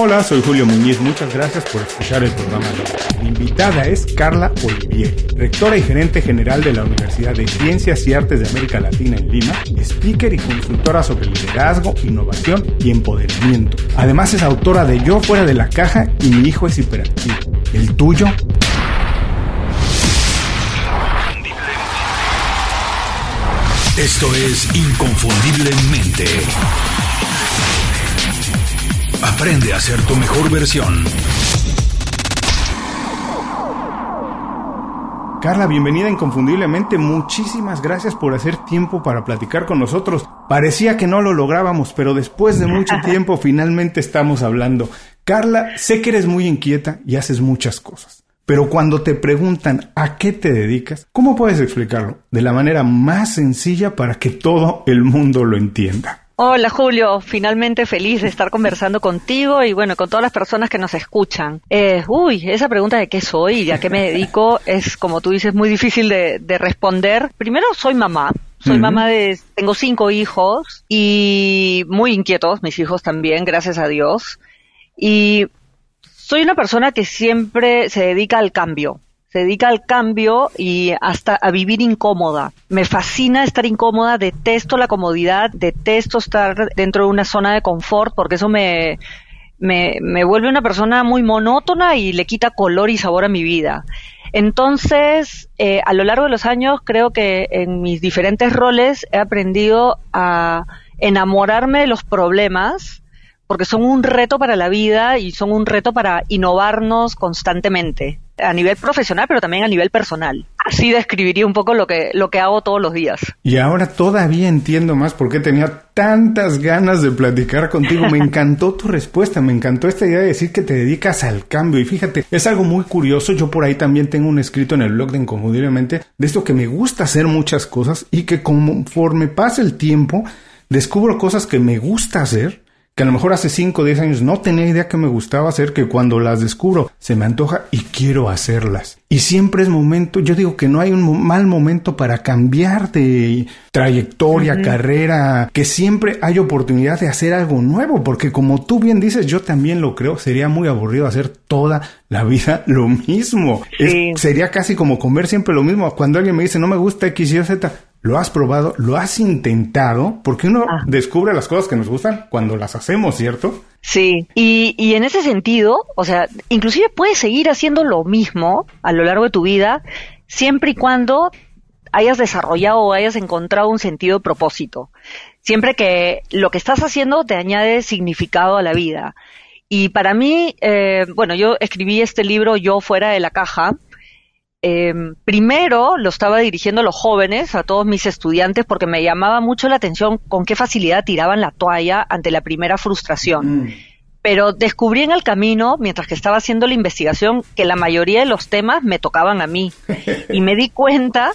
Hola, soy Julio Muñiz. Muchas gracias por escuchar el programa de hoy. Mi invitada es Carla Olivier, rectora y gerente general de la Universidad de Ciencias y Artes de América Latina en Lima, speaker y consultora sobre liderazgo, innovación y empoderamiento. Además es autora de Yo fuera de la caja y mi hijo es hiperactivo. ¿El tuyo? Esto es Inconfundiblemente. Aprende a ser tu mejor versión. Carla, bienvenida inconfundiblemente. Muchísimas gracias por hacer tiempo para platicar con nosotros. Parecía que no lo lográbamos, pero después de mucho tiempo finalmente estamos hablando. Carla, sé que eres muy inquieta y haces muchas cosas. Pero cuando te preguntan a qué te dedicas, ¿cómo puedes explicarlo? De la manera más sencilla para que todo el mundo lo entienda. Hola Julio, finalmente feliz de estar conversando contigo y bueno, con todas las personas que nos escuchan. Eh, uy, esa pregunta de qué soy y a qué me dedico es, como tú dices, muy difícil de, responder. Primero, soy mamá. Soy mamá de, tengo cinco hijos y muy inquietos, mis hijos también, gracias a Dios. Y soy una persona que siempre se dedica al cambio se dedica al cambio y hasta a vivir incómoda. Me fascina estar incómoda, detesto la comodidad, detesto estar dentro de una zona de confort porque eso me, me, me vuelve una persona muy monótona y le quita color y sabor a mi vida. Entonces, eh, a lo largo de los años, creo que en mis diferentes roles he aprendido a enamorarme de los problemas, porque son un reto para la vida y son un reto para innovarnos constantemente a nivel profesional, pero también a nivel personal. Así describiría un poco lo que, lo que hago todos los días. Y ahora todavía entiendo más por qué tenía tantas ganas de platicar contigo. Me encantó tu respuesta, me encantó esta idea de decir que te dedicas al cambio. Y fíjate, es algo muy curioso. Yo por ahí también tengo un escrito en el blog de Inconfundiblemente de esto que me gusta hacer muchas cosas y que conforme pasa el tiempo, descubro cosas que me gusta hacer que a lo mejor hace 5 o 10 años no tenía idea que me gustaba hacer, que cuando las descubro se me antoja y quiero hacerlas. Y siempre es momento, yo digo que no hay un mal momento para cambiar de trayectoria, carrera, que siempre hay oportunidad de hacer algo nuevo, porque como tú bien dices, yo también lo creo, sería muy aburrido hacer toda la vida lo mismo. sería casi como comer siempre lo mismo. Cuando alguien me dice no me gusta X, Y, Z, lo has probado, lo has intentado, porque uno ah. descubre las cosas que nos gustan cuando las hacemos, ¿cierto? Sí, y, y en ese sentido, o sea, inclusive puedes seguir haciendo lo mismo a lo largo de tu vida, siempre y cuando hayas desarrollado o hayas encontrado un sentido de propósito. Siempre que lo que estás haciendo te añade significado a la vida. Y para mí, eh, bueno, yo escribí este libro Yo fuera de la caja, eh, primero lo estaba dirigiendo a los jóvenes, a todos mis estudiantes, porque me llamaba mucho la atención con qué facilidad tiraban la toalla ante la primera frustración. Mm. Pero descubrí en el camino, mientras que estaba haciendo la investigación, que la mayoría de los temas me tocaban a mí. y me di cuenta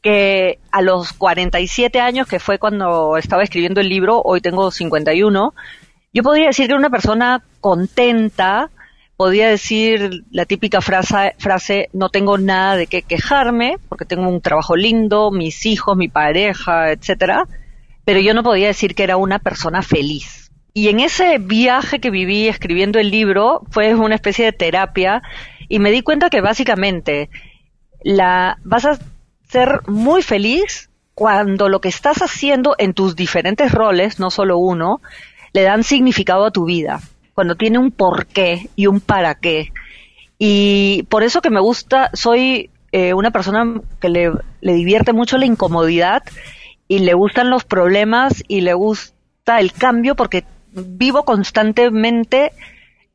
que a los 47 años, que fue cuando estaba escribiendo el libro, hoy tengo 51, yo podría decir que era una persona contenta, podía decir la típica frase, frase, no tengo nada de qué quejarme, porque tengo un trabajo lindo, mis hijos, mi pareja, etcétera, pero yo no podía decir que era una persona feliz. Y en ese viaje que viví escribiendo el libro fue una especie de terapia y me di cuenta que básicamente la vas a ser muy feliz cuando lo que estás haciendo en tus diferentes roles, no solo uno, le dan significado a tu vida cuando tiene un porqué y un para qué. Y por eso que me gusta, soy eh, una persona que le, divierte mucho la incomodidad y le gustan los problemas y le gusta el cambio porque vivo constantemente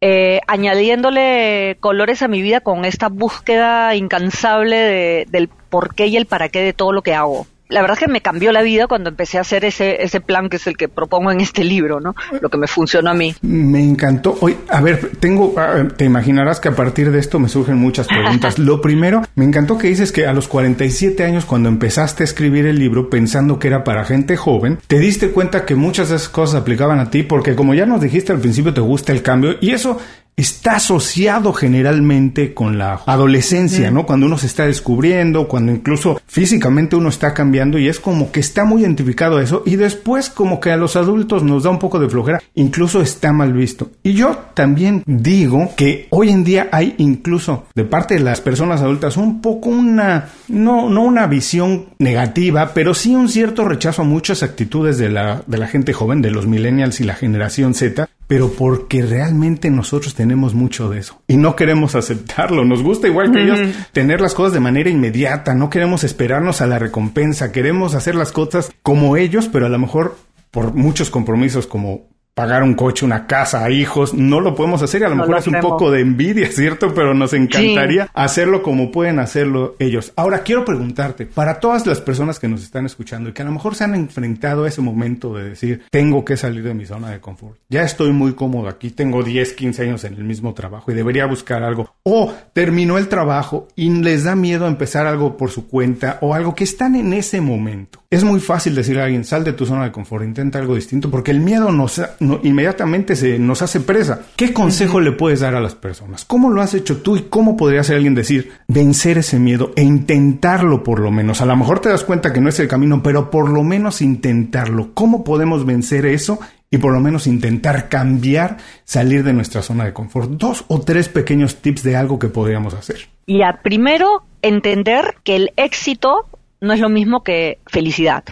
eh, añadiéndole colores a mi vida con esta búsqueda incansable de, del porqué y el para qué de todo lo que hago la verdad es que me cambió la vida cuando empecé a hacer ese, ese plan que es el que propongo en este libro, ¿no? Lo que me funcionó a mí. Me encantó. Hoy, a ver, tengo, te imaginarás que a partir de esto me surgen muchas preguntas. Lo primero, me encantó que dices que a los 47 años, cuando empezaste a escribir el libro, pensando que era para gente joven, te diste cuenta que muchas de esas cosas aplicaban a ti, porque como ya nos dijiste al principio, te gusta el cambio y eso está asociado generalmente con la adolescencia, ¿no? Cuando uno se está descubriendo, cuando incluso físicamente uno está cambiando y es como que está muy identificado a eso y después como que a los adultos nos da un poco de flojera, incluso está mal visto. Y yo también digo que hoy en día hay incluso de parte de las personas adultas un poco una, no, no una visión negativa, pero sí un cierto rechazo a muchas actitudes de la, de la gente joven, de los millennials y la generación Z, pero porque realmente nosotros tenemos mucho de eso. Y no queremos aceptarlo. Nos gusta igual que ellos tener las cosas de manera inmediata, no queremos esperarnos a la recompensa, queremos hacer las cosas como ellos, pero a lo mejor por muchos compromisos como pagar un coche, una casa, hijos, no lo podemos hacer y a lo mejor es un poco de envidia, ¿cierto? Pero nos encantaría hacerlo como pueden hacerlo ellos. Ahora quiero preguntarte, para todas las personas que nos están escuchando y que a lo mejor se han enfrentado a ese momento de decir, tengo que salir de mi zona de confort, ya estoy muy cómodo aquí, tengo 10, 15 años en el mismo trabajo y debería buscar algo, o terminó el trabajo y les da miedo empezar algo por su cuenta o algo que están en ese momento. Es muy fácil decirle a alguien, sal de tu zona de confort, intenta algo distinto, porque el miedo nos, inmediatamente se nos hace presa. ¿Qué consejo le puedes dar a las personas? ¿Cómo lo has hecho tú y cómo podría ser alguien decir vencer ese miedo e intentarlo por lo menos? A lo mejor te das cuenta que no es el camino, pero por lo menos intentarlo. ¿Cómo podemos vencer eso y por lo menos intentar cambiar, salir de nuestra zona de confort. Dos o tres pequeños tips de algo que podríamos hacer. Ya, primero, entender que el éxito no es lo mismo que felicidad.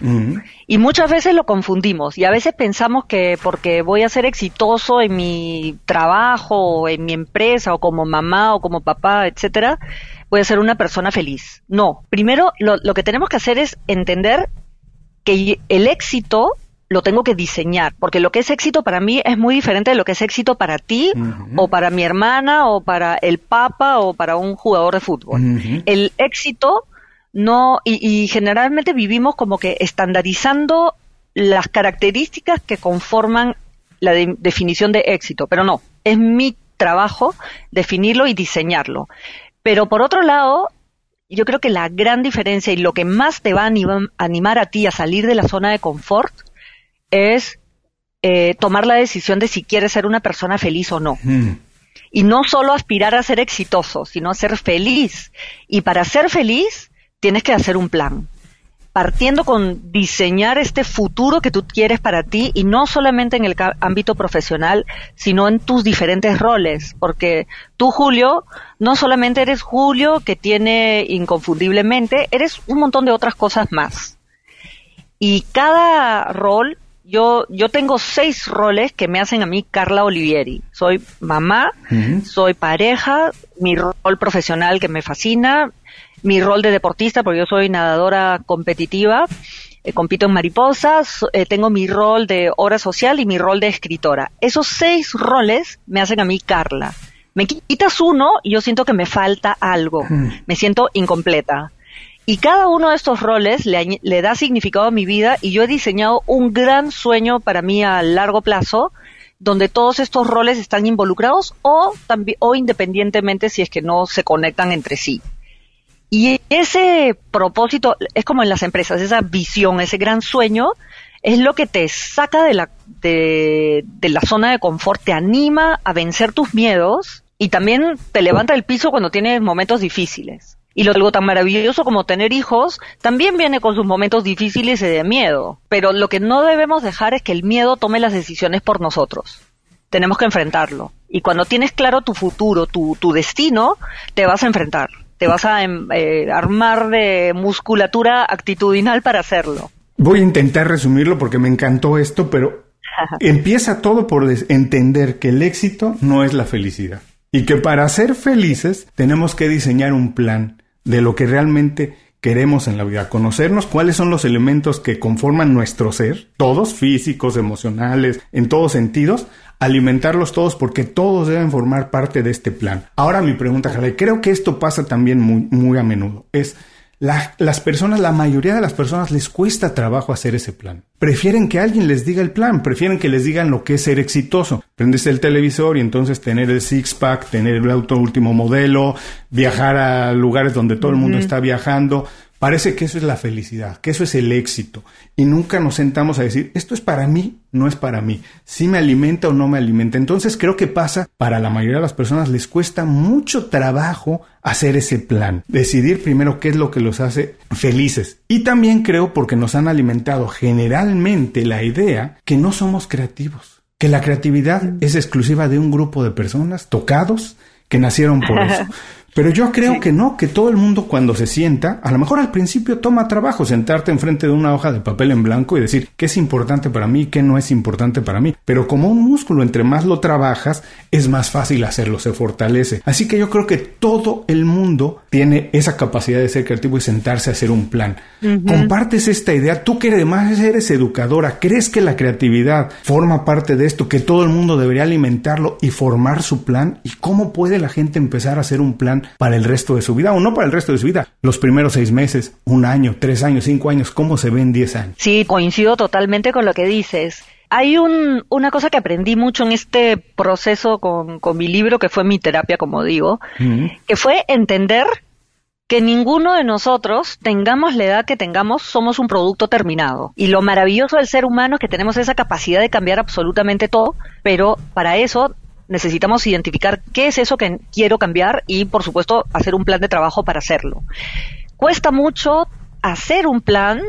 Y muchas veces lo confundimos y a veces pensamos que porque voy a ser exitoso en mi trabajo o en mi empresa o como mamá o como papá, etcétera, voy a ser una persona feliz. No, primero lo, lo que tenemos que hacer es entender que el éxito lo tengo que diseñar, porque lo que es éxito para mí es muy diferente de lo que es éxito para ti o para mi hermana o para el papa o para un jugador de fútbol. El éxito no, y, generalmente vivimos como que estandarizando las características que conforman la definición de éxito, pero no, es mi trabajo definirlo y diseñarlo. Pero por otro lado, yo creo que la gran diferencia y lo que más te va a animar a ti a salir de la zona de confort es eh, tomar la decisión de si quieres ser una persona feliz o no. Y no solo aspirar a ser exitoso, sino a ser feliz. Y para ser feliz, tienes que hacer un plan, partiendo con diseñar este futuro que tú quieres para ti y no solamente en el ámbito profesional, sino en tus diferentes roles, porque tú, Julio, no solamente eres Julio que tiene inconfundiblemente, eres un montón de otras cosas más. Y cada rol, yo, yo tengo seis roles que me hacen a mí Carla Olivieri. Soy mamá, soy pareja, mi rol profesional que me fascina, mi rol de deportista, porque yo soy nadadora competitiva, eh, compito en mariposas, eh, tengo mi rol de hora social y mi rol de escritora. Esos seis roles me hacen a mí Carla. Me quitas uno y yo siento que me falta algo, me siento incompleta. Y cada uno de estos roles le, le, da significado a mi vida y yo he diseñado un gran sueño para mí a largo plazo, donde todos estos roles están involucrados o, o independientemente si es que no se conectan entre sí. Y ese propósito es como en las empresas, esa visión, ese gran sueño, es lo que te saca de la, de, la zona de confort, te anima a vencer tus miedos y también te levanta el piso cuando tienes momentos difíciles. Y lo algo tan maravilloso como tener hijos también viene con sus momentos difíciles y de miedo. Pero lo que no debemos dejar es que el miedo tome las decisiones por nosotros. Tenemos que enfrentarlo. Y cuando tienes claro tu futuro, tu, tu destino, te vas a enfrentar te vas a em, eh, armar de musculatura actitudinal para hacerlo. Voy a intentar resumirlo porque me encantó esto, pero empieza todo por entender que el éxito no es la felicidad y que para ser felices tenemos que diseñar un plan de lo que realmente queremos en la vida, conocernos cuáles son los elementos que conforman nuestro ser, todos físicos, emocionales, en todos sentidos, alimentarlos todos porque todos deben formar parte de este plan. Ahora mi pregunta, Jale, creo que esto pasa también muy, muy a menudo, es las personas, la mayoría de las personas les cuesta trabajo hacer ese plan. Prefieren que alguien les diga el plan, prefieren que les digan lo que es ser exitoso. Prendes el televisor y entonces tener el six-pack, tener el auto último modelo, viajar a lugares donde todo el mundo está viajando. Parece que eso es la felicidad, que eso es el éxito. Y nunca nos sentamos a decir, esto es para mí, no es para mí, si me alimenta o no me alimenta. Entonces creo que pasa, para la mayoría de las personas les cuesta mucho trabajo hacer ese plan, decidir primero qué es lo que los hace felices. Y también creo porque nos han alimentado generalmente la idea que no somos creativos, que la creatividad es exclusiva de un grupo de personas tocados que nacieron por eso. Pero yo creo que no, que todo el mundo cuando se sienta, a lo mejor al principio toma trabajo sentarte enfrente de una hoja de papel en blanco y decir qué es importante para mí, qué no es importante para mí. Pero como un músculo, entre más lo trabajas, es más fácil hacerlo, se fortalece. Así que yo creo que todo el mundo tiene esa capacidad de ser creativo y sentarse a hacer un plan. Compartes esta idea, tú que además eres educadora, ¿crees que la creatividad forma parte de esto, que todo el mundo debería alimentarlo y formar su plan? ¿Y cómo puede la gente empezar a hacer un plan para el resto de su vida o no para el resto de su vida. Los primeros seis meses, un año, tres años, cinco años, ¿cómo se ven diez años? Sí, coincido totalmente con lo que dices. Hay un, una cosa que aprendí mucho en este proceso con, con mi libro, que fue mi terapia, como digo, que fue entender que ninguno de nosotros, tengamos la edad que tengamos, somos un producto terminado. Y lo maravilloso del ser humano es que tenemos esa capacidad de cambiar absolutamente todo, pero para eso necesitamos identificar qué es eso que quiero cambiar y, por supuesto, hacer un plan de trabajo para hacerlo. Cuesta mucho hacer un plan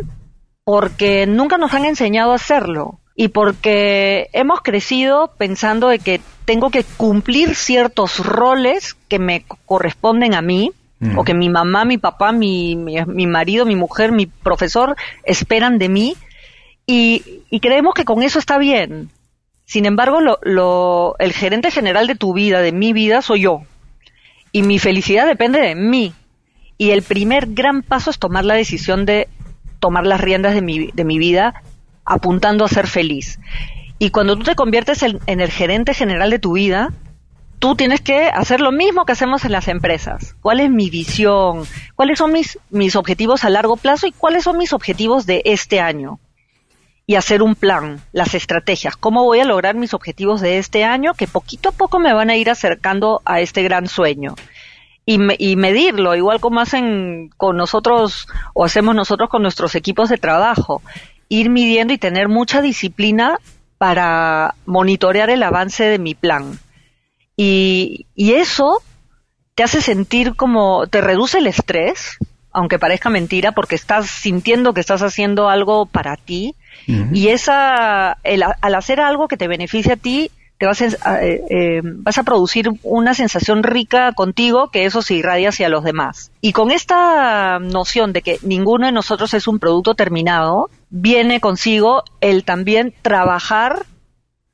porque nunca nos han enseñado a hacerlo y porque hemos crecido pensando de que tengo que cumplir ciertos roles que me corresponden a mí o que mi mamá, mi papá, mi, mi, marido, mi mujer, mi profesor esperan de mí y, y creemos que con eso está bien. Sin embargo, lo, el gerente general de tu vida, de mi vida, soy yo. Y mi felicidad depende de mí. Y el primer gran paso es tomar la decisión de tomar las riendas de mi, de mi vida apuntando a ser feliz. Y cuando tú te conviertes en, el gerente general de tu vida, tú tienes que hacer lo mismo que hacemos en las empresas. ¿Cuál es mi visión? ¿Cuáles son mis, mis objetivos a largo plazo y cuáles son mis objetivos de este año? Y hacer un plan, las estrategias, cómo voy a lograr mis objetivos de este año que poquito a poco me van a ir acercando a este gran sueño. Y, y medirlo, igual como hacen con nosotros o hacemos nosotros con nuestros equipos de trabajo, ir midiendo y tener mucha disciplina para monitorear el avance de mi plan. Y, y eso te hace sentir como, te reduce el estrés, aunque parezca mentira, porque estás sintiendo que estás haciendo algo para ti, y esa, al hacer algo que te beneficia a ti, te vas a, eh, eh, vas a producir una sensación rica contigo que eso se irradia hacia los demás. Y con esta noción de que ninguno de nosotros es un producto terminado, viene consigo el también trabajar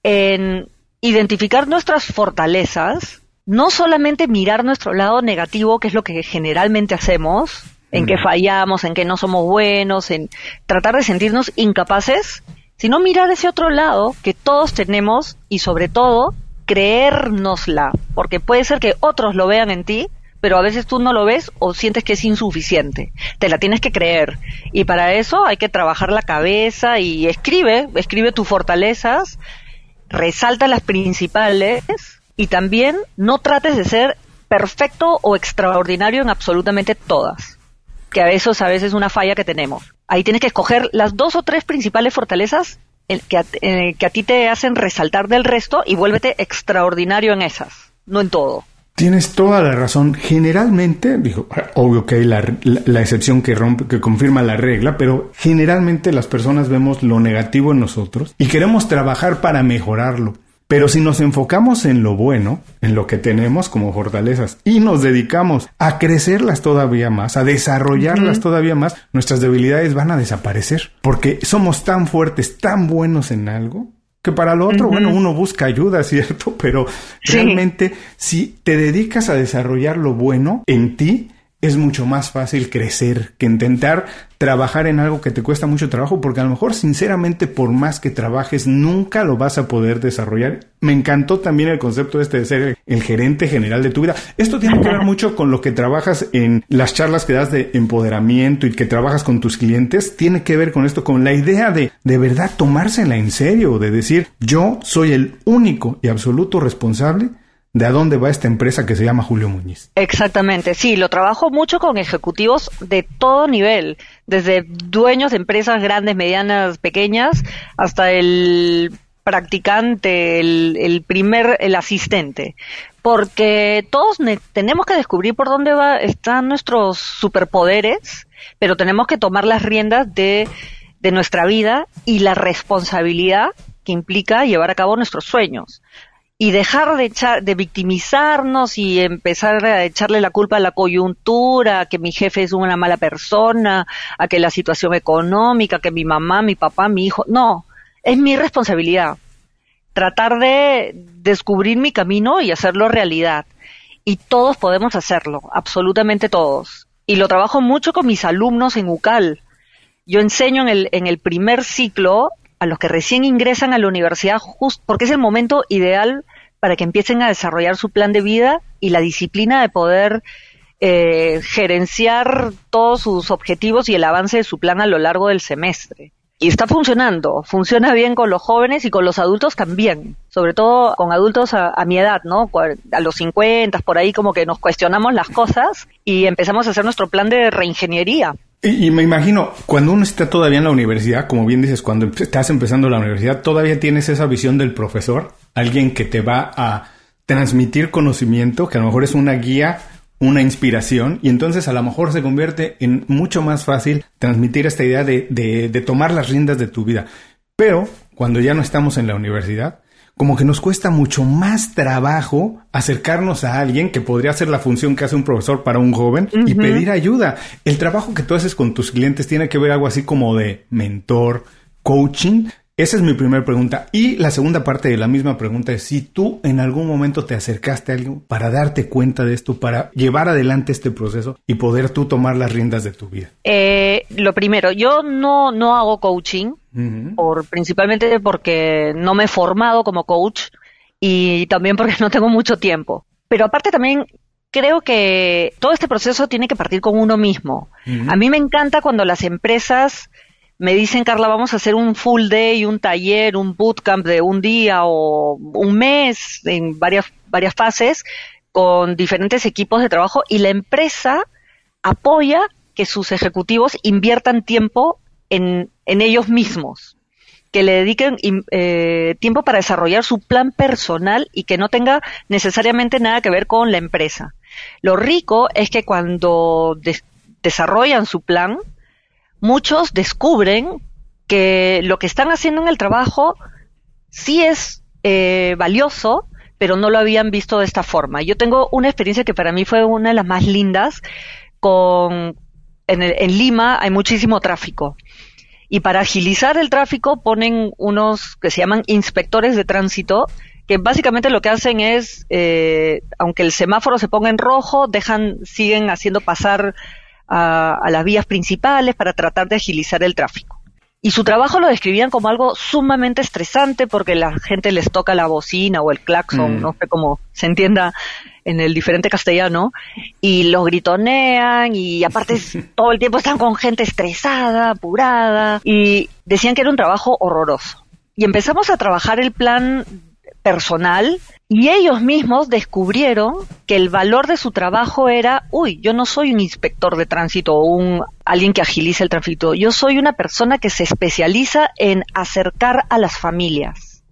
en identificar nuestras fortalezas, no solamente mirar nuestro lado negativo, que es lo que generalmente hacemos, en que fallamos, en que no somos buenos, en tratar de sentirnos incapaces, sino mirar ese otro lado que todos tenemos y sobre todo creérnosla, porque puede ser que otros lo vean en ti, pero a veces tú no lo ves o sientes que es insuficiente. Te la tienes que creer. Y para eso hay que trabajar la cabeza y escribe, escribe tus fortalezas, resalta las principales y también no trates de ser perfecto o extraordinario en absolutamente todas que a veces, a veces es una falla que tenemos. Ahí tienes que escoger las dos o tres principales fortalezas que a, que a ti te hacen resaltar del resto y vuélvete extraordinario en esas, no en todo. Tienes toda la razón. Generalmente, obvio que hay la, la, excepción que rompe, que confirma la regla, pero generalmente las personas vemos lo negativo en nosotros y queremos trabajar para mejorarlo. Pero si nos enfocamos en lo bueno, en lo que tenemos como fortalezas, y nos dedicamos a crecerlas todavía más, a desarrollarlas todavía más, nuestras debilidades van a desaparecer. Porque somos tan fuertes, tan buenos en algo, que para lo otro, bueno, uno busca ayuda, ¿cierto? Pero realmente, si te dedicas a desarrollar lo bueno en ti, es mucho más fácil crecer que intentar trabajar en algo que te cuesta mucho trabajo, porque a lo mejor sinceramente por más que trabajes nunca lo vas a poder desarrollar. Me encantó también el concepto este de ser el gerente general de tu vida. Esto tiene que ver mucho con lo que trabajas en las charlas que das de empoderamiento y que trabajas con tus clientes. Tiene que ver con esto, con la idea de de verdad tomársela en serio, de decir yo soy el único y absoluto responsable de a dónde va esta empresa que se llama Julio Muñiz. Exactamente, sí, lo trabajo mucho con ejecutivos de todo nivel, desde dueños de empresas grandes, medianas, pequeñas, hasta el practicante, el, primer, el asistente, porque todos tenemos que descubrir por dónde va, están nuestros superpoderes, pero tenemos que tomar las riendas de, de nuestra vida y la responsabilidad que implica llevar a cabo nuestros sueños y dejar de, echar, de victimizarnos y empezar a echarle la culpa a la coyuntura, a que mi jefe es una mala persona, a que la situación económica, que mi mamá, mi papá, mi hijo. No, es mi responsabilidad. Tratar de descubrir mi camino y hacerlo realidad. Y todos podemos hacerlo, absolutamente todos. Y lo trabajo mucho con mis alumnos en UCAL. Yo enseño en el, en el primer ciclo a los que recién ingresan a la universidad, justo porque es el momento ideal para que empiecen a desarrollar su plan de vida y la disciplina de poder eh, gerenciar todos sus objetivos y el avance de su plan a lo largo del semestre. Y está funcionando, funciona bien con los jóvenes y con los adultos también, sobre todo con adultos a, a mi edad, ¿no? A los 50, por ahí como que nos cuestionamos las cosas y empezamos a hacer nuestro plan de reingeniería. Y, me imagino, cuando uno está todavía en la universidad, como bien dices, cuando estás empezando la universidad, todavía tienes esa visión del profesor alguien que te va a transmitir conocimiento, que a lo mejor es una guía, una inspiración, y entonces a lo mejor se convierte en mucho más fácil transmitir esta idea de, de, de tomar las riendas de tu vida. Pero cuando ya no estamos en la universidad, como que nos cuesta mucho más trabajo acercarnos a alguien que podría hacer la función que hace un profesor para un joven y pedir ayuda. El trabajo que tú haces con tus clientes tiene que ver algo así como de mentor, coaching, esa es mi primera pregunta. Y la segunda parte de la misma pregunta es si tú en algún momento te acercaste a alguien para darte cuenta de esto, para llevar adelante este proceso y poder tú tomar las riendas de tu vida. Eh, lo primero, yo no, no hago coaching, por, principalmente porque no me he formado como coach y también porque no tengo mucho tiempo. Pero aparte también creo que todo este proceso tiene que partir con uno mismo. A mí me encanta cuando las empresas me dicen, Carla, vamos a hacer un full day, un taller, un bootcamp de un día o un mes en varias, varias fases con diferentes equipos de trabajo y la empresa apoya que sus ejecutivos inviertan tiempo en, ellos mismos, que le dediquen eh, tiempo para desarrollar su plan personal y que no tenga necesariamente nada que ver con la empresa. Lo rico es que cuando desarrollan su plan, muchos descubren que lo que están haciendo en el trabajo sí es eh, valioso, pero no lo habían visto de esta forma. Yo tengo una experiencia que para mí fue una de las más lindas. Con, en, en Lima hay muchísimo tráfico. Y para agilizar el tráfico ponen unos que se llaman inspectores de tránsito, que básicamente lo que hacen es, eh, aunque el semáforo se ponga en rojo, dejan, siguen haciendo pasar a, las vías principales para tratar de agilizar el tráfico. Y su trabajo lo describían como algo sumamente estresante porque la gente les toca la bocina o el claxon, mm. no sé cómo se entienda en el diferente castellano, y los gritonean y aparte todo el tiempo están con gente estresada, apurada, y decían que era un trabajo horroroso. Y empezamos a trabajar el plan personal y ellos mismos descubrieron que el valor de su trabajo era, uy, yo no soy un inspector de tránsito o un alguien que agiliza el tránsito, yo soy una persona que se especializa en acercar a las familias.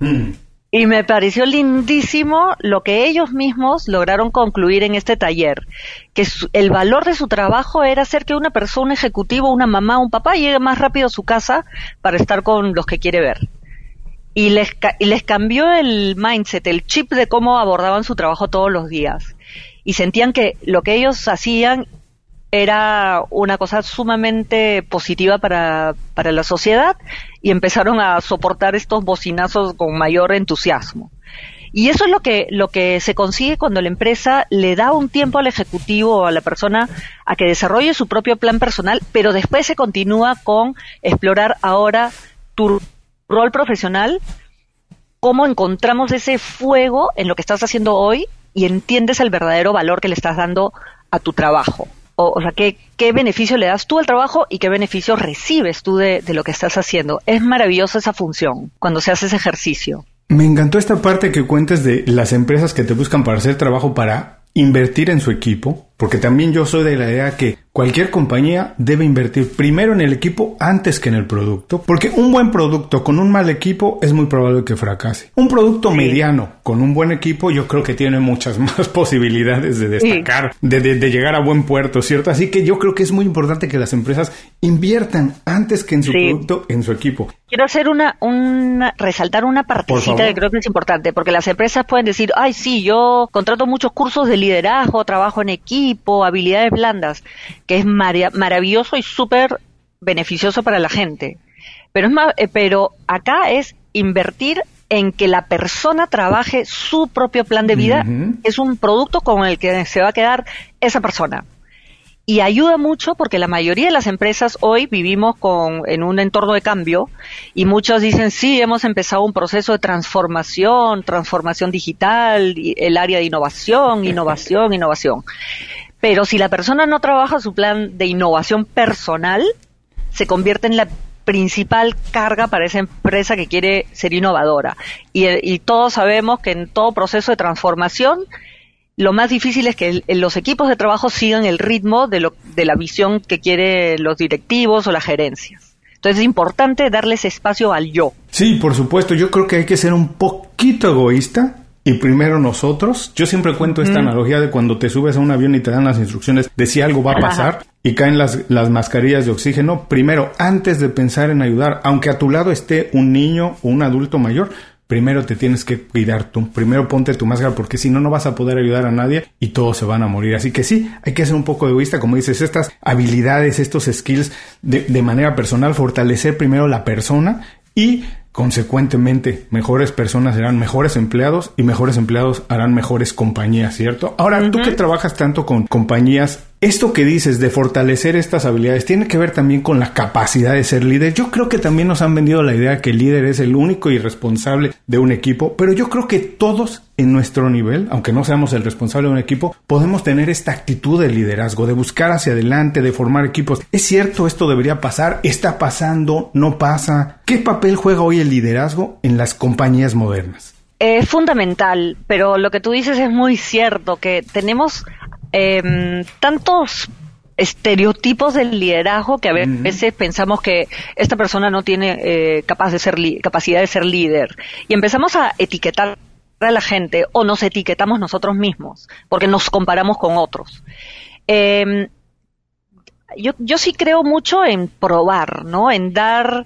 Hmm. Y me pareció lindísimo lo que ellos mismos lograron concluir en este taller, que el valor de su trabajo era hacer que una persona, un ejecutivo, una mamá, un papá llegue más rápido a su casa para estar con los que quiere ver y les, y les cambió el mindset, el chip de cómo abordaban su trabajo todos los días. Y sentían que lo que ellos hacían era una cosa sumamente positiva para, para la sociedad y empezaron a soportar estos bocinazos con mayor entusiasmo. Y eso es lo que, lo que se consigue cuando la empresa le da un tiempo al ejecutivo o a la persona a que desarrolle su propio plan personal, pero después se continúa con explorar ahora tu rol profesional, cómo encontramos ese fuego en lo que estás haciendo hoy y entiendes el verdadero valor que le estás dando a tu trabajo. O, sea, ¿qué, qué beneficio le das tú al trabajo y qué beneficio recibes tú de, de lo que estás haciendo. Es maravillosa esa función cuando se hace ese ejercicio. Me encantó esta parte que cuentes de las empresas que te buscan para hacer trabajo para invertir en su equipo, porque también yo soy de la idea que cualquier compañía debe invertir primero en el equipo antes que en el producto, porque un buen producto con un mal equipo es muy probable que fracase. Un producto mediano con un buen equipo yo creo que tiene muchas más posibilidades de destacar, de, de, llegar a buen puerto, ¿cierto? Así que yo creo que es muy importante que las empresas inviertan antes que en su producto, en su equipo. Quiero hacer una, una resaltar una partecita que creo que es importante, porque las empresas pueden decir, ay, sí, yo contrato muchos cursos de liderazgo, trabajo en equipo, habilidades blandas, que es maravilloso y súper beneficioso para la gente. Pero, es más, eh, pero acá es invertir en que la persona trabaje su propio plan de vida, es un producto con el que se va a quedar esa persona y ayuda mucho porque la mayoría de las empresas hoy vivimos con, en un entorno de cambio y muchos dicen, sí, hemos empezado un proceso de transformación, transformación digital, el área de innovación, innovación, innovación. Pero si la persona no trabaja su plan de innovación personal, se convierte en la principal carga para esa empresa que quiere ser innovadora. Y, y todos sabemos que en todo proceso de transformación lo más difícil es que los equipos de trabajo sigan el ritmo de, lo, de la visión que quieren los directivos o las gerencias. Entonces es importante darles espacio al yo. Sí, por supuesto. Yo creo que hay que ser un poquito egoísta y primero nosotros. Yo siempre cuento esta analogía de cuando te subes a un avión y te dan las instrucciones de si algo va a pasar y caen las, las mascarillas de oxígeno. Primero, antes de pensar en ayudar, aunque a tu lado esté un niño o un adulto mayor, primero te tienes que cuidar tú, primero ponte tu máscara porque si no, no vas a poder ayudar a nadie y todos se van a morir. Así que sí, hay que ser un poco egoísta, como dices, estas habilidades, estos skills de, de manera personal, fortalecer primero la persona y consecuentemente mejores personas serán mejores empleados y mejores empleados harán mejores compañías, ¿cierto? Ahora, tú que trabajas tanto con compañías, esto que dices de fortalecer estas habilidades tiene que ver también con la capacidad de ser líder. Yo creo que también nos han vendido la idea que el líder es el único y responsable de un equipo, pero yo creo que todos en nuestro nivel, aunque no seamos el responsable de un equipo, podemos tener esta actitud de liderazgo, de buscar hacia adelante, de formar equipos. ¿Es cierto esto debería pasar? ¿Está pasando? ¿No pasa? ¿Qué papel juega hoy el liderazgo en las compañías modernas? Es fundamental, pero lo que tú dices es muy cierto, que tenemos eh, tantos estereotipos del liderazgo que a veces pensamos que esta persona no tiene eh, capaz de ser capacidad de ser líder y empezamos a etiquetar a la gente o nos etiquetamos nosotros mismos porque nos comparamos con otros. Eh, yo, yo sí creo mucho en probar, ¿no? En dar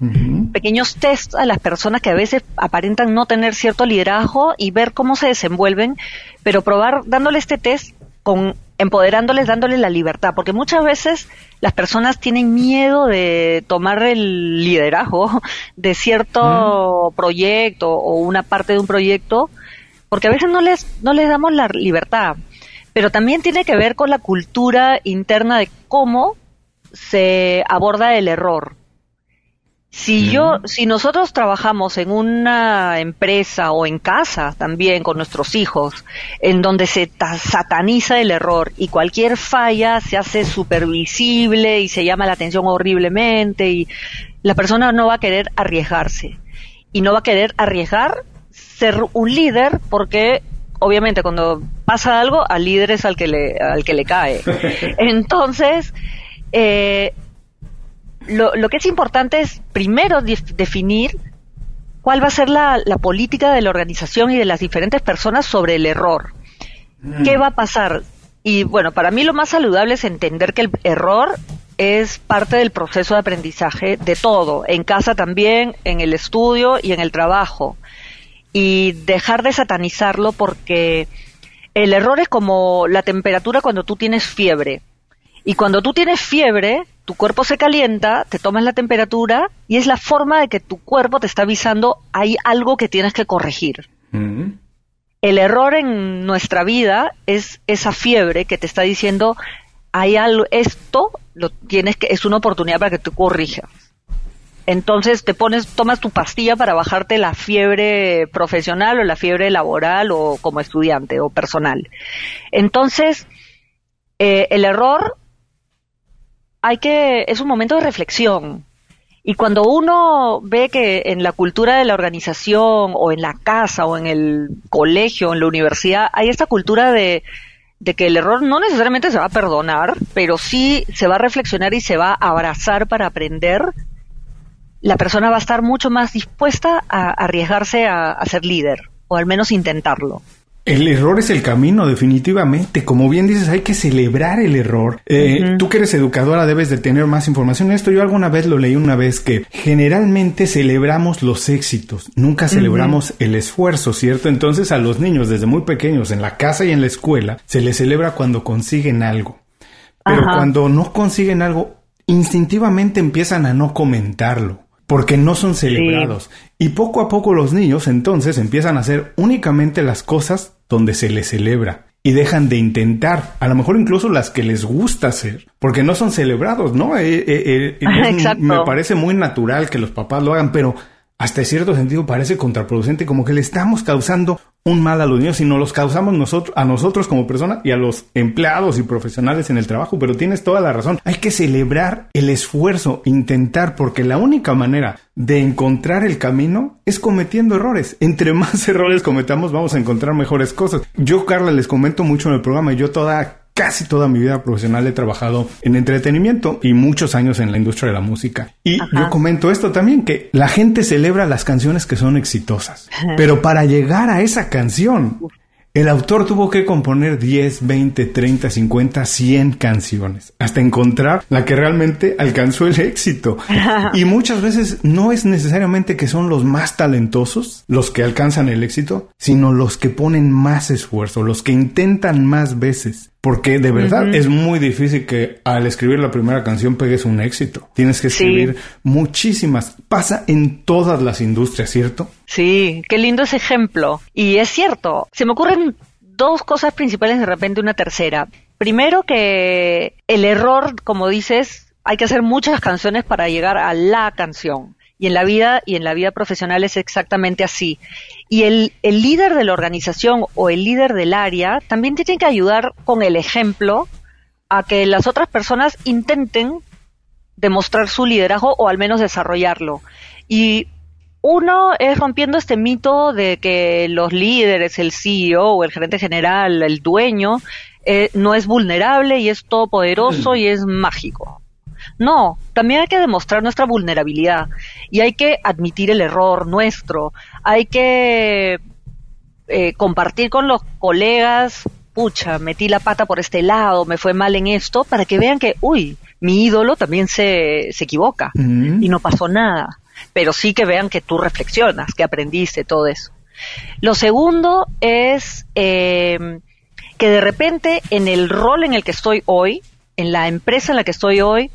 pequeños tests a las personas que a veces aparentan no tener cierto liderazgo y ver cómo se desenvuelven, pero probar dándole este test con empoderándoles, dándoles la libertad, porque muchas veces las personas tienen miedo de tomar el liderazgo de cierto proyecto o una parte de un proyecto, porque a veces no les, no les damos la libertad. Pero también tiene que ver con la cultura interna de cómo se aborda el error. Si yo, si nosotros trabajamos en una empresa o en casa también con nuestros hijos, en donde se sataniza el error y cualquier falla se hace supervisible y se llama la atención horriblemente y la persona no va a querer arriesgarse y no va a querer arriesgar ser un líder porque obviamente cuando pasa algo al líder es al que le al que le cae. Entonces eh, lo, lo, que es importante es primero definir cuál va a ser la, política de la organización y de las diferentes personas sobre el error. Mm. ¿Qué va a pasar? Y bueno, para mí lo más saludable es entender que el error es parte del proceso de aprendizaje de todo, en casa también, en el estudio y en el trabajo. Y dejar de satanizarlo porque el error es como la temperatura cuando tú tienes fiebre. Y cuando tú tienes fiebre, tu cuerpo se calienta, te tomas la temperatura y es la forma de que tu cuerpo te está avisando hay algo que tienes que corregir. Mm-hmm. El error en nuestra vida es esa fiebre que te está diciendo hay algo, esto lo tienes que, es una oportunidad para que tú corrijas. Entonces te pones, tomas tu pastilla para bajarte la fiebre profesional o la fiebre laboral o como estudiante o personal. Entonces, eh, el error hay que, es un momento de reflexión. Y cuando uno ve que en la cultura de la organización o en la casa o en el colegio, o en la universidad, hay esta cultura de, que el error no necesariamente se va a perdonar, pero sí se va a reflexionar y se va a abrazar para aprender, la persona va a estar mucho más dispuesta a arriesgarse a, a ser líder, o al menos intentarlo. El error es el camino, definitivamente. Como bien dices, hay que celebrar el error. Eh, Tú que eres educadora debes de tener más información. Esto yo alguna vez lo leí una vez que generalmente celebramos los éxitos, nunca celebramos el esfuerzo, ¿cierto? Entonces a los niños desde muy pequeños en la casa y en la escuela se les celebra cuando consiguen algo. Pero cuando no consiguen algo, instintivamente empiezan a no comentarlo porque no son celebrados. Y poco a poco los niños entonces empiezan a hacer únicamente las cosas donde se les celebra y dejan de intentar, a lo mejor incluso las que les gusta hacer, porque no son celebrados, ¿no? Eh, eh, eh, me parece muy natural que los papás lo hagan, pero hasta cierto sentido parece contraproducente, como que le estamos causando un mal a los niños y nos los causamos nosotros, a nosotros como personas y a los empleados y profesionales en el trabajo. Pero tienes toda la razón. Hay que celebrar el esfuerzo, intentar, porque la única manera de encontrar el camino es cometiendo errores. Entre más errores cometamos, vamos a encontrar mejores cosas. Yo, Carla, les comento mucho en el programa. Yo toda casi toda mi vida profesional he trabajado en entretenimiento y muchos años en la industria de la música. Y yo comento esto también, que la gente celebra las canciones que son exitosas. Pero para llegar a esa canción, el autor tuvo que componer 10, 20, 30, 50, 100 canciones hasta encontrar la que realmente alcanzó el éxito. Y muchas veces no es necesariamente que son los más talentosos los que alcanzan el éxito, sino los que ponen más esfuerzo, los que intentan más veces. Porque de verdad es muy difícil que al escribir la primera canción pegues un éxito. Tienes que escribir muchísimas. Pasa en todas las industrias, ¿cierto? Sí, qué lindo ese ejemplo. Y es cierto, se me ocurren dos cosas principales, de repente una tercera. Primero que el error, como dices, hay que hacer muchas canciones para llegar a la canción. Y en la vida y en la vida profesional es exactamente así. Y el, el líder de la organización o el líder del área también tiene que ayudar con el ejemplo a que las otras personas intenten demostrar su liderazgo o al menos desarrollarlo. Y uno es rompiendo este mito de que los líderes, el CEO o el gerente general, el dueño, eh, no es vulnerable y es todopoderoso y es mágico. No, también hay que demostrar nuestra vulnerabilidad y hay que admitir el error nuestro, hay que eh, compartir con los colegas, pucha, metí la pata por este lado, me fue mal en esto, para que vean que, uy, mi ídolo también se, se equivoca y no pasó nada, pero sí que vean que tú reflexionas, que aprendiste todo eso. Lo segundo es eh, que de repente en el rol en el que estoy hoy, en la empresa en la que estoy hoy,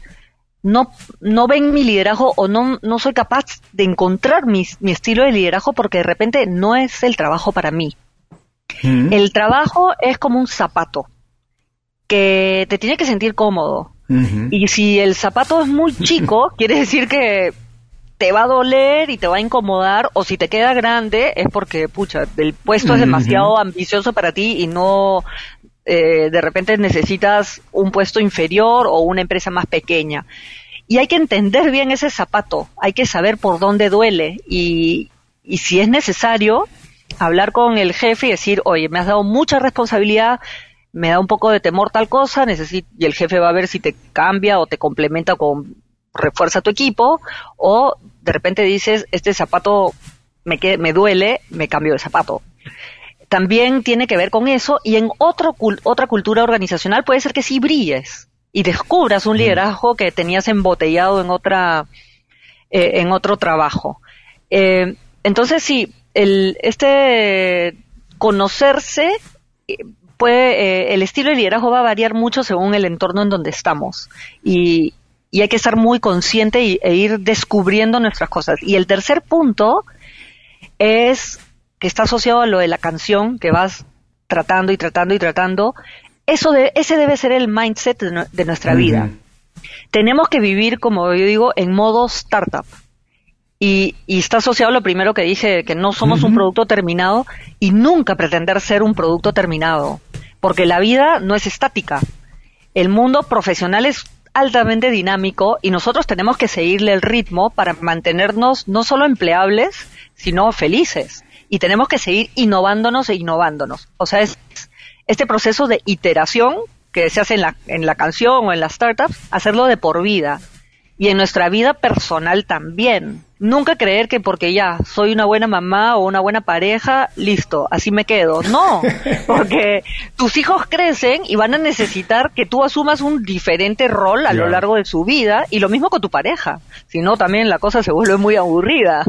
no, no ven mi liderazgo o no, no soy capaz de encontrar mi, mi estilo de liderazgo porque de repente no es el trabajo para mí. Mm. El trabajo es como un zapato que te tiene que sentir cómodo. Y si el zapato es muy chico, quiere decir que te va a doler y te va a incomodar, o si te queda grande es porque, pucha, el puesto es demasiado ambicioso para ti y no, eh, de repente necesitas un puesto inferior o una empresa más pequeña. Y hay que entender bien ese zapato, hay que saber por dónde duele y, y si es necesario, hablar con el jefe y decir, oye, me has dado mucha responsabilidad, me da un poco de temor tal cosa, necesito, y el jefe va a ver si te cambia o te complementa con refuerza tu equipo, o de repente dices, este zapato me, me duele, me cambio de zapato también tiene que ver con eso y en otro, otra cultura organizacional puede ser que sí brilles y descubras un liderazgo que tenías embotellado en otra eh, en otro trabajo. Eh, entonces sí, el, este conocerse eh, puede, el estilo de liderazgo va a variar mucho según el entorno en donde estamos y, y hay que estar muy consciente e ir descubriendo nuestras cosas. Y el tercer punto es que está asociado a lo de la canción que vas tratando y tratando y tratando, eso de, ese debe ser el mindset de, nuestra vida. Tenemos que vivir, como yo digo, en modo startup. Y, está asociado a lo primero que dije, que no somos un producto terminado y nunca pretender ser un producto terminado, porque la vida no es estática. El mundo profesional es altamente dinámico y nosotros tenemos que seguirle el ritmo para mantenernos no solo empleables, sino felices. Y tenemos que seguir innovándonos e innovándonos. O sea, es este proceso de iteración que se hace en la, en la canción o en las startups, hacerlo de por vida. Y en nuestra vida personal también. Nunca creer que porque ya soy una buena mamá o una buena pareja, listo, así me quedo. No, porque tus hijos crecen y van a necesitar que tú asumas un diferente rol a lo largo de su vida y lo mismo con tu pareja. Si no, también la cosa se vuelve muy aburrida.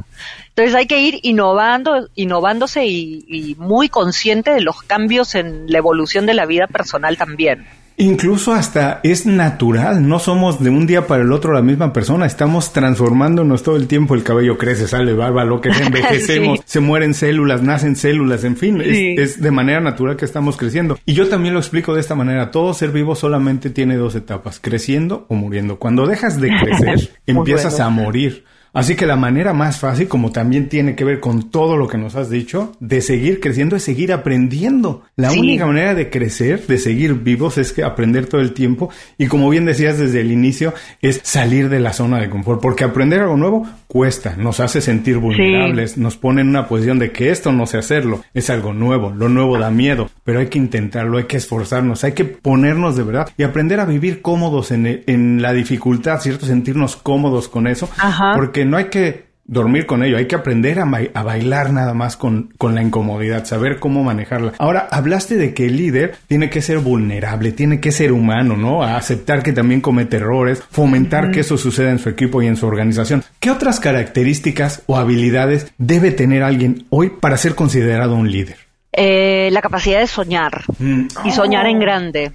Entonces hay que ir innovando, innovándose y, y muy consciente de los cambios en la evolución de la vida personal también. Incluso hasta es natural, no somos de un día para el otro la misma persona, estamos transformándonos todo el tiempo, el cabello crece, sale barba, lo que envejecemos, se mueren células, nacen células, en fin, es, es, de manera natural que estamos creciendo. Y yo también lo explico de esta manera, todo ser vivo solamente tiene dos etapas, creciendo o muriendo. Cuando dejas de crecer, empiezas a morir. Así que la manera más fácil, como también tiene que ver con todo lo que nos has dicho, de seguir creciendo es seguir aprendiendo. La sí. única manera de crecer, de seguir vivos, es que aprender todo el tiempo. Y como bien decías desde el inicio, es salir de la zona de confort. Porque aprender algo nuevo cuesta, nos hace sentir vulnerables, sí. nos pone en una posición de que esto no sé hacerlo. Es algo nuevo, lo nuevo da miedo, pero hay que intentarlo, hay que esforzarnos, hay que ponernos de verdad y aprender a vivir cómodos en, en la dificultad, ¿cierto? Sentirnos cómodos con eso. Ajá. Porque no hay que dormir con ello, hay que aprender a, ba a bailar nada más con, con, la incomodidad, saber cómo manejarla. Ahora, hablaste de que el líder tiene que ser vulnerable, tiene que ser humano, ¿no? A aceptar que también comete errores, fomentar uh -huh. que eso suceda en su equipo y en su organización. ¿Qué otras características o habilidades debe tener alguien hoy para ser considerado un líder? Eh, la capacidad de soñar mm. y soñar oh. en grande.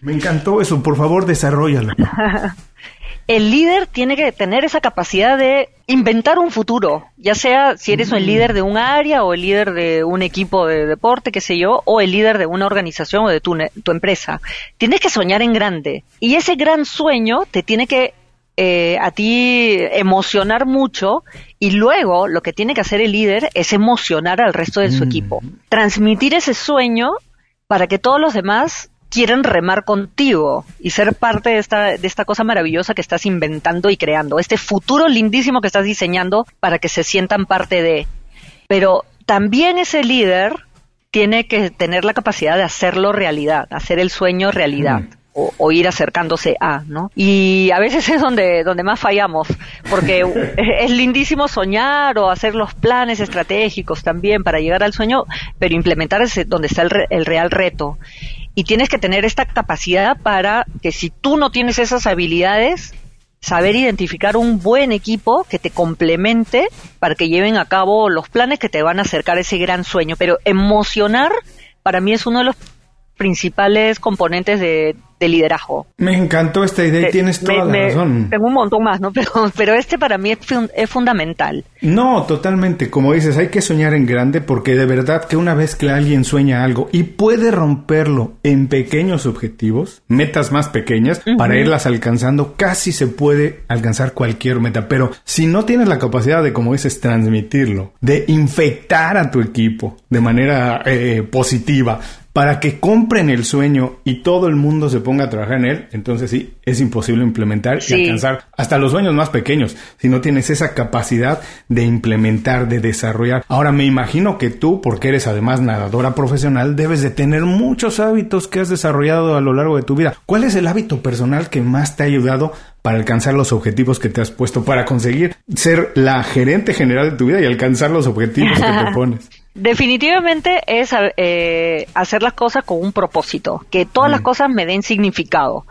Me encantó eso, por favor, desarrollalo. el líder tiene que tener esa capacidad de inventar un futuro, ya sea si eres el líder de un área o el líder de un equipo de deporte, qué sé yo, o el líder de una organización o de tu, tu empresa. Tienes que soñar en grande y ese gran sueño te tiene que eh, a ti emocionar mucho y luego lo que tiene que hacer el líder es emocionar al resto de su mm. equipo, transmitir ese sueño para que todos los demás quieren remar contigo y ser parte de esta, de esta cosa maravillosa que estás inventando y creando, este futuro lindísimo que estás diseñando para que se sientan parte de. Pero también ese líder tiene que tener la capacidad de hacerlo realidad, hacer el sueño realidad. Mm. O, o, ir acercándose a, ¿no? Y a veces es donde, donde más fallamos, porque es lindísimo soñar o hacer los planes estratégicos también para llegar al sueño, pero implementar es donde está el, re, el real reto y tienes que tener esta capacidad para que si tú no tienes esas habilidades, saber identificar un buen equipo que te complemente para que lleven a cabo los planes que te van a acercar a ese gran sueño. Pero emocionar para mí es uno de los principales componentes de, de liderazgo. Me encantó esta idea y tienes toda me, la razón. Tengo un montón más, ¿no? Pero, pero este para mí es, es, fundamental. No, totalmente. Como dices, hay que soñar en grande porque de verdad que una vez que alguien sueña algo y puede romperlo en pequeños objetivos, metas más pequeñas, uh -huh. para irlas alcanzando, casi se puede alcanzar cualquier meta. Pero si no tienes la capacidad de, como dices, transmitirlo, de infectar a tu equipo de manera eh, positiva, para que compren el sueño y todo el mundo se ponga a trabajar en él, entonces sí, es imposible implementar sí. y alcanzar hasta los sueños más pequeños, si no tienes esa capacidad de implementar, de desarrollar. Ahora me imagino que tú, porque eres además nadadora profesional, debes de tener muchos hábitos que has desarrollado a lo largo de tu vida. ¿Cuál es el hábito personal que más te ha ayudado para alcanzar los objetivos que te has puesto, para conseguir ser la gerente general de tu vida y alcanzar los objetivos que te pones? Definitivamente es eh, hacer las cosas con un propósito, que todas mm. las cosas me den significado.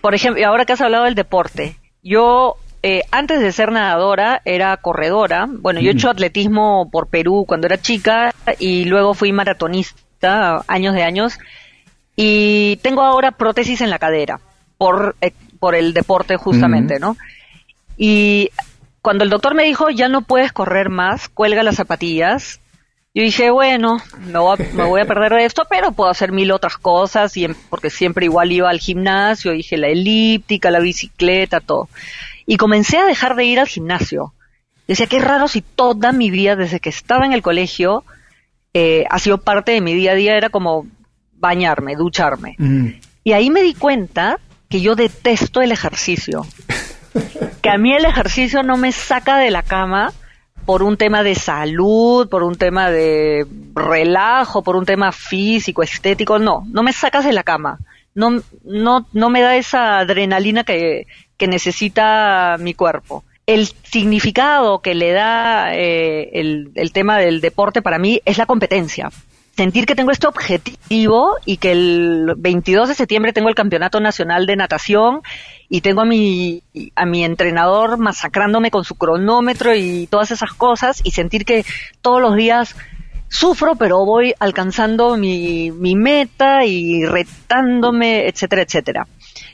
Por ejemplo, ahora que has hablado del deporte, yo eh, antes de ser nadadora era corredora. Bueno, yo he hecho atletismo por Perú cuando era chica y luego fui maratonista años de años y tengo ahora prótesis en la cadera por, eh, por el deporte justamente, mm. ¿no? Y cuando el doctor me dijo ya no puedes correr más, cuelga las zapatillas, yo dije, bueno, me voy, a, me voy a perder de esto, pero puedo hacer mil otras cosas, y, porque siempre igual iba al gimnasio, dije la elíptica, la bicicleta, todo. Y comencé a dejar de ir al gimnasio. Decía, qué raro si toda mi vida, desde que estaba en el colegio, eh, ha sido parte de mi día a día, era como bañarme, ducharme. Mm. Y ahí me di cuenta que yo detesto el ejercicio. Que a mí el ejercicio no me saca de la cama por un tema de salud, por un tema de relajo, por un tema físico, estético, no, no me sacas de la cama. No, no, no me da esa adrenalina que, que necesita mi cuerpo. El significado que le da eh, el, el tema del deporte para mí es la competencia sentir que tengo este objetivo y que el 22 de septiembre tengo el campeonato nacional de natación y tengo a mi, a mi entrenador masacrándome con su cronómetro y todas esas cosas y sentir que todos los días sufro pero voy alcanzando mi, mi meta y retándome, etcétera, etcétera.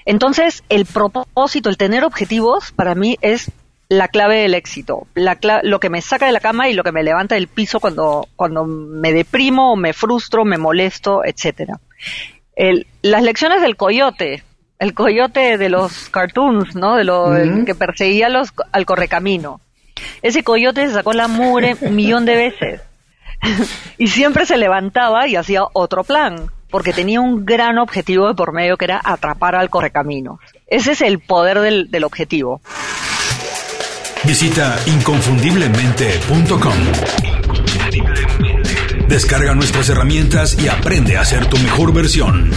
Entonces, el propósito, el tener objetivos, para mí es la clave del éxito, la lo que me saca de la cama y lo que me levanta del piso cuando, cuando me deprimo, me frustro, me molesto, etcétera. las lecciones del coyote, el coyote de los cartoons, ¿no? De lo que perseguía los, al correcamino. Ese coyote se sacó la mugre un millón de veces y siempre se levantaba y hacía otro plan porque tenía un gran objetivo de por medio que era atrapar al correcamino. Ese es el poder del, del objetivo. Visita inconfundiblemente.com. Descarga nuestras herramientas y aprende a ser tu mejor versión.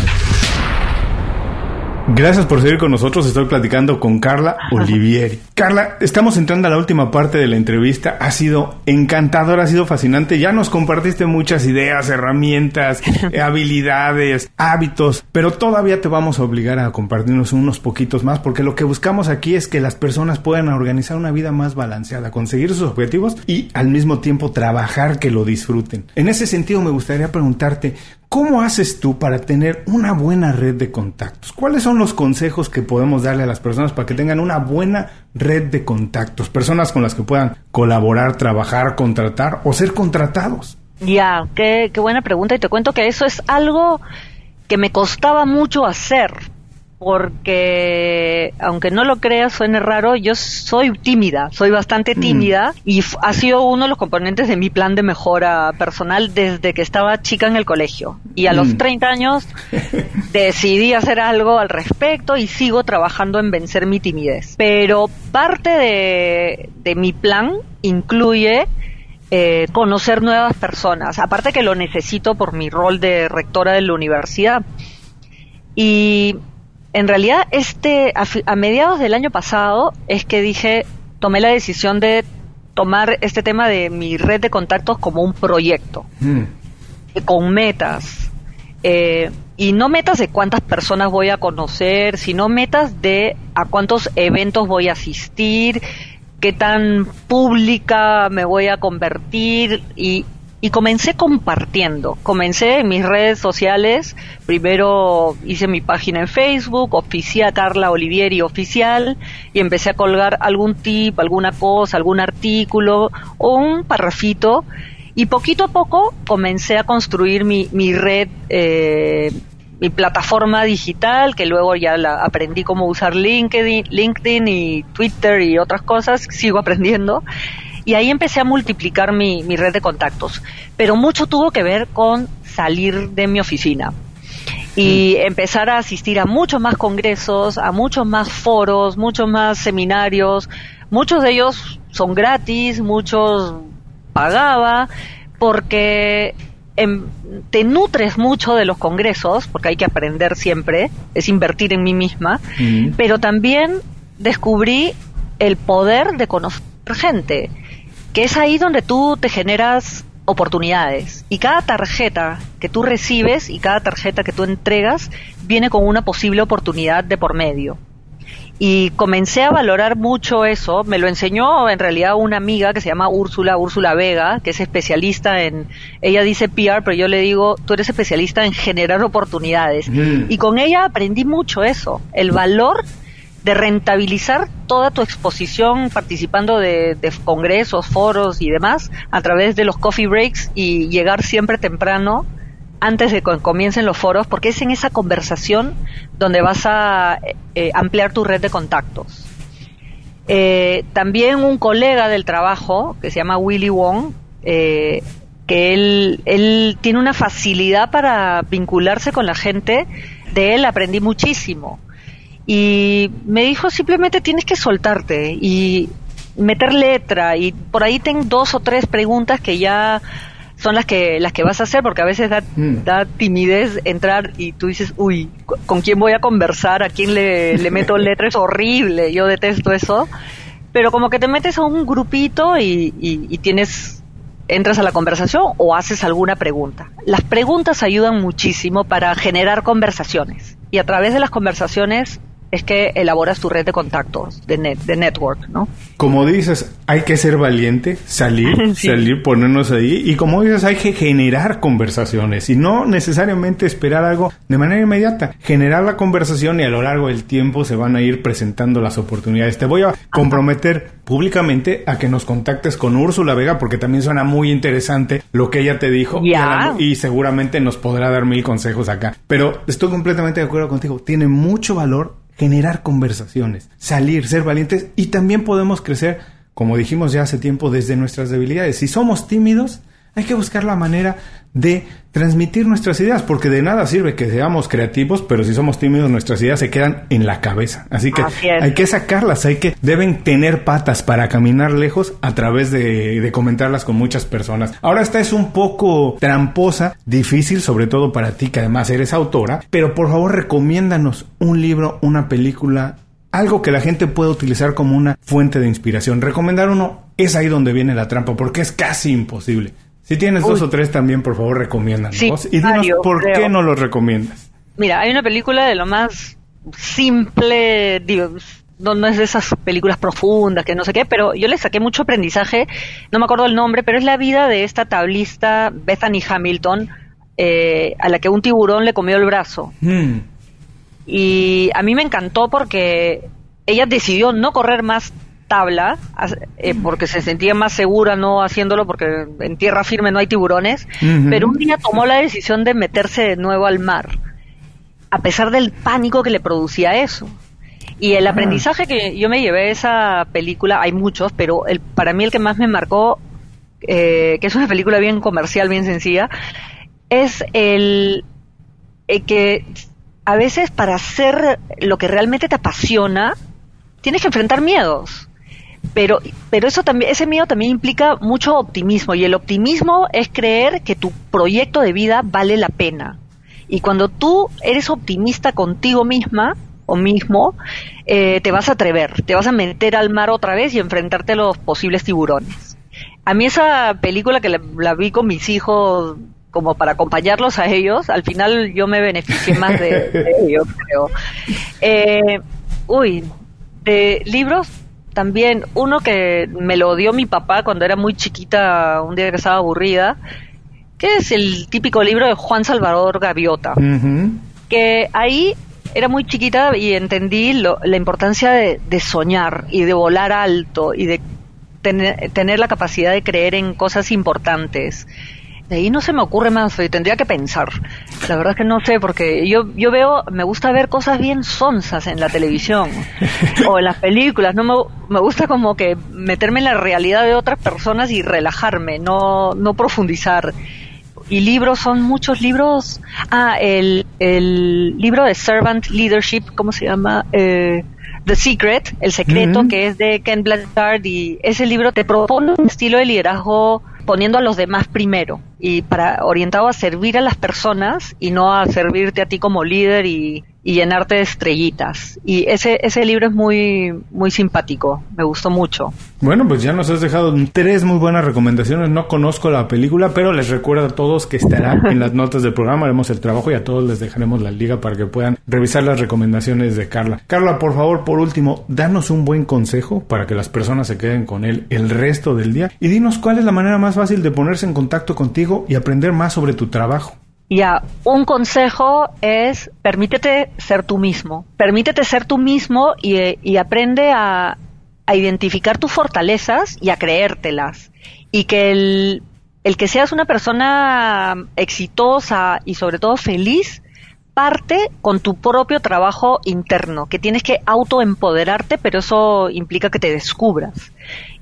Gracias por seguir con nosotros. Estoy platicando con Carla Olivieri. Carla, estamos entrando a la última parte de la entrevista. Ha sido encantador, ha sido fascinante. Ya nos compartiste muchas ideas, herramientas, habilidades, hábitos, pero todavía te vamos a obligar a compartirnos unos poquitos más porque lo que buscamos aquí es que las personas puedan organizar una vida más balanceada, conseguir sus objetivos y al mismo tiempo trabajar que lo disfruten. En ese sentido me gustaría preguntarte, ¿Cómo haces tú para tener una buena red de contactos? ¿Cuáles son los consejos que podemos darle a las personas para que tengan una buena red de contactos? Personas con las que puedan colaborar, trabajar, contratar o ser contratados. Ya, qué, qué buena pregunta y te cuento que eso es algo que me costaba mucho hacer porque aunque no lo creas, suene raro, yo soy tímida, soy bastante mm. tímida y ha sido uno de los componentes de mi plan de mejora personal desde que estaba chica en el colegio. Y a los 30 mm. años decidí hacer algo al respecto y sigo trabajando en vencer mi timidez. Pero parte de, de mi plan incluye eh, conocer nuevas personas, aparte que lo necesito por mi rol de rectora de la universidad. Y en realidad, este, a, mediados del año pasado es que dije, tomé la decisión de tomar este tema de mi red de contactos como un proyecto, mm. con metas. Eh, y no metas de cuántas personas voy a conocer, sino metas de a cuántos eventos voy a asistir, qué tan pública me voy a convertir y y comencé compartiendo. Comencé en mis redes sociales. Primero hice mi página en Facebook, oficial Carla Olivieri Oficial, y empecé a colgar algún tip, alguna cosa, algún artículo o un parrafito. Y poquito a poco comencé a construir mi, mi red, eh, mi plataforma digital, que luego ya la aprendí cómo usar LinkedIn, LinkedIn y Twitter y otras cosas. Sigo aprendiendo y ahí empecé a multiplicar mi, red de contactos. Pero mucho tuvo que ver con salir de mi oficina y mm. empezar a asistir a muchos más congresos, a muchos más foros, muchos más seminarios. Muchos de ellos son gratis, muchos pagaba, porque em, te nutres mucho de los congresos, porque hay que aprender siempre, es invertir en mí misma, mm. pero también descubrí el poder de conocer gente que es ahí donde tú te generas oportunidades y cada tarjeta que tú recibes y cada tarjeta que tú entregas viene con una posible oportunidad de por medio. Y comencé a valorar mucho eso, me lo enseñó en realidad una amiga que se llama Úrsula, Úrsula Vega, que es especialista en, ella dice PR, pero yo le digo, tú eres especialista en generar oportunidades. Mm. Y con ella aprendí mucho eso, el valor de rentabilizar toda tu exposición participando de, congresos, foros y demás a través de los coffee breaks y llegar siempre temprano antes de que comiencen los foros, porque es en esa conversación donde vas a eh, ampliar tu red de contactos. Eh, también un colega del trabajo, que se llama Willy Wong, eh, que él, él tiene una facilidad para vincularse con la gente, de él aprendí muchísimo y me dijo simplemente tienes que soltarte y meter letra y por ahí tengo dos o tres preguntas que ya son las que las que vas a hacer porque a veces da, mm. da timidez entrar y tú dices uy con quién voy a conversar a quién le, le meto letra es horrible yo detesto eso pero como que te metes a un grupito y, y tienes entras a la conversación o haces alguna pregunta. Las preguntas ayudan muchísimo para generar conversaciones y a través de las conversaciones es que elaboras tu red de contactos, de, net, de network, ¿no? Como dices, hay que ser valiente, salir, salir, ponernos ahí. Y como dices, hay que generar conversaciones y no necesariamente esperar algo de manera inmediata. Generar la conversación y a lo largo del tiempo se van a ir presentando las oportunidades. Te voy a comprometer públicamente a que nos contactes con Úrsula Vega porque también suena muy interesante lo que ella te dijo y, seguramente nos podrá dar mil consejos acá. Pero estoy completamente de acuerdo contigo. Tiene mucho valor generar conversaciones, salir, ser valientes y también podemos crecer, como dijimos ya hace tiempo, desde nuestras debilidades. Si somos tímidos, hay que buscar la manera de transmitir nuestras ideas, porque de nada sirve que seamos creativos, pero si somos tímidos nuestras ideas se quedan en la cabeza. Así que hay que sacarlas, hay que deben tener patas para caminar lejos a través de, de, comentarlas con muchas personas. Ahora esta es un poco tramposa, difícil, sobre todo para ti que además eres autora, pero por favor recomiéndanos un libro, una película, algo que la gente pueda utilizar como una fuente de inspiración. Recomendar uno es ahí donde viene la trampa, porque es casi imposible. Si tienes dos o tres también, por favor, recomiéndanos. y dinos por qué no los recomiendas. Mira, hay una película de lo más simple, digo, no, es de esas películas profundas, que no sé qué, pero yo le saqué mucho aprendizaje, no me acuerdo el nombre, pero es la vida de esta tablista Bethany Hamilton, eh, a la que un tiburón le comió el brazo. Hmm. Y a mí me encantó porque ella decidió no correr más tabla eh, porque se sentía más segura no haciéndolo porque en tierra firme no hay tiburones, pero un día tomó la decisión de meterse de nuevo al mar, a pesar del pánico que le producía eso. Y el ah. aprendizaje que yo me llevé de esa película, hay muchos, pero el, para mí el que más me marcó, eh, que es una película bien comercial, bien sencilla, es el que a veces para hacer lo que realmente te apasiona, tienes que enfrentar miedos pero, pero eso también, ese miedo también implica mucho optimismo y el optimismo es creer que tu proyecto de vida vale la pena. Y cuando tú eres optimista contigo misma o mismo, eh, te vas a atrever, te vas a meter al mar otra vez y enfrentarte a los posibles tiburones. A mí esa película que la, vi con mis hijos como para acompañarlos a ellos, al final yo me beneficié más de, ellos, creo. Eh, uy, de libros también uno que me lo dio mi papá cuando era muy chiquita, un día que estaba aburrida, que es el típico libro de Juan Salvador Gaviota, que ahí era muy chiquita y entendí la importancia de, soñar y de volar alto y de tener la capacidad de creer en cosas importantes de ahí no se me ocurre más, y tendría que pensar. La verdad es que no sé, porque yo, yo veo, me gusta ver cosas bien sonsas en la televisión o en las películas. No me, me gusta como que meterme en la realidad de otras personas y relajarme, no, no profundizar. Y libros, son muchos libros. Ah, el, el libro de Servant Leadership, ¿cómo se llama? Eh, The Secret, El Secreto, que es de Ken Blanchard, y ese libro te propone un estilo de liderazgo poniendo a los demás primero y para orientado a servir a las personas y no a servirte a ti como líder y, y llenarte de estrellitas. Y ese, ese libro es muy, muy simpático, me gustó mucho. Bueno, pues ya nos has dejado tres muy buenas recomendaciones. No conozco la película, pero les recuerdo a todos que estará en las notas del programa. Haremos el trabajo y a todos les dejaremos la liga para que puedan revisar las recomendaciones de Carla. Carla, por favor, por último, danos un buen consejo para que las personas se queden con él el resto del día y dinos cuál es la manera más fácil de ponerse en contacto contigo y aprender más sobre tu trabajo. Ya, un consejo es permítete ser tú mismo. Permítete ser tú mismo y, aprende a, identificar tus fortalezas y a creértelas. Y que el, el que seas una persona exitosa y sobre todo feliz parte con tu propio trabajo interno, que tienes que autoempoderarte, pero eso implica que te descubras.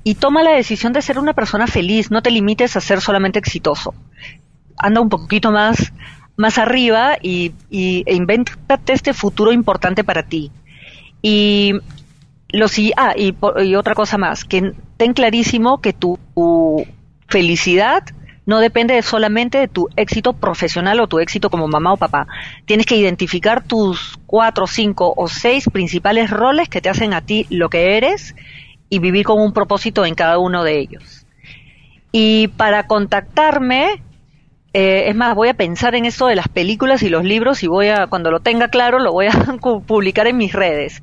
Y toma la decisión de ser una persona feliz, no te limites a ser solamente exitoso anda un poquito más, más arriba y, y, e invéntate este futuro importante para ti. Y ah, y, y, otra cosa más, que ten clarísimo que tu, felicidad no depende solamente de tu éxito profesional o tu éxito como mamá o papá. Tienes que identificar tus cuatro, cinco o seis principales roles que te hacen a ti lo que eres y vivir con un propósito en cada uno de ellos. Y para contactarme, eh, es más, voy a pensar en esto de las películas y los libros y voy a, cuando lo tenga claro, lo voy a publicar en mis redes.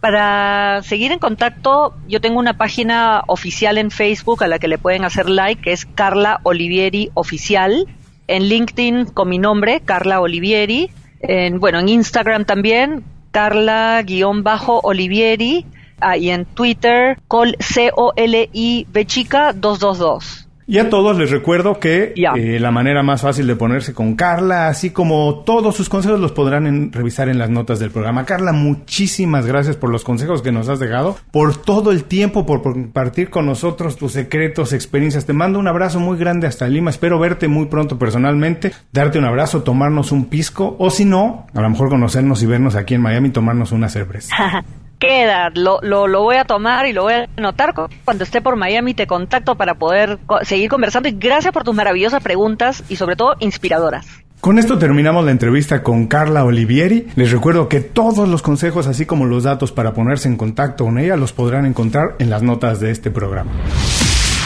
Para seguir en contacto, yo tengo una página oficial en Facebook a la que le pueden hacer like, que es Carla Olivieri Oficial. En LinkedIn con mi nombre, Carla Olivieri. En, bueno, en Instagram también, Carla-Olivieri. Ah, y en Twitter, col c o l i b chica 222. Y a todos les recuerdo que eh, la manera más fácil de ponerse con Carla, así como todos sus consejos, los podrán revisar en las notas del programa. Carla, muchísimas gracias por los consejos que nos has dejado, por todo el tiempo, por compartir con nosotros tus secretos, experiencias. Te mando un abrazo muy grande hasta Lima. Espero verte muy pronto personalmente, darte un abrazo, tomarnos un pisco, o si no, a lo mejor conocernos y vernos aquí en Miami, tomarnos una cerveza. queda, lo, lo, lo, voy a tomar y lo voy a anotar cuando esté por Miami, te contacto para poder seguir conversando y gracias por tus maravillosas preguntas y sobre todo inspiradoras. Con esto terminamos la entrevista con Carla Olivieri. Les recuerdo que todos los consejos, así como los datos para ponerse en contacto con ella, los podrán encontrar en las notas de este programa.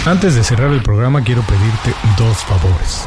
Antes de cerrar el programa, quiero pedirte dos favores.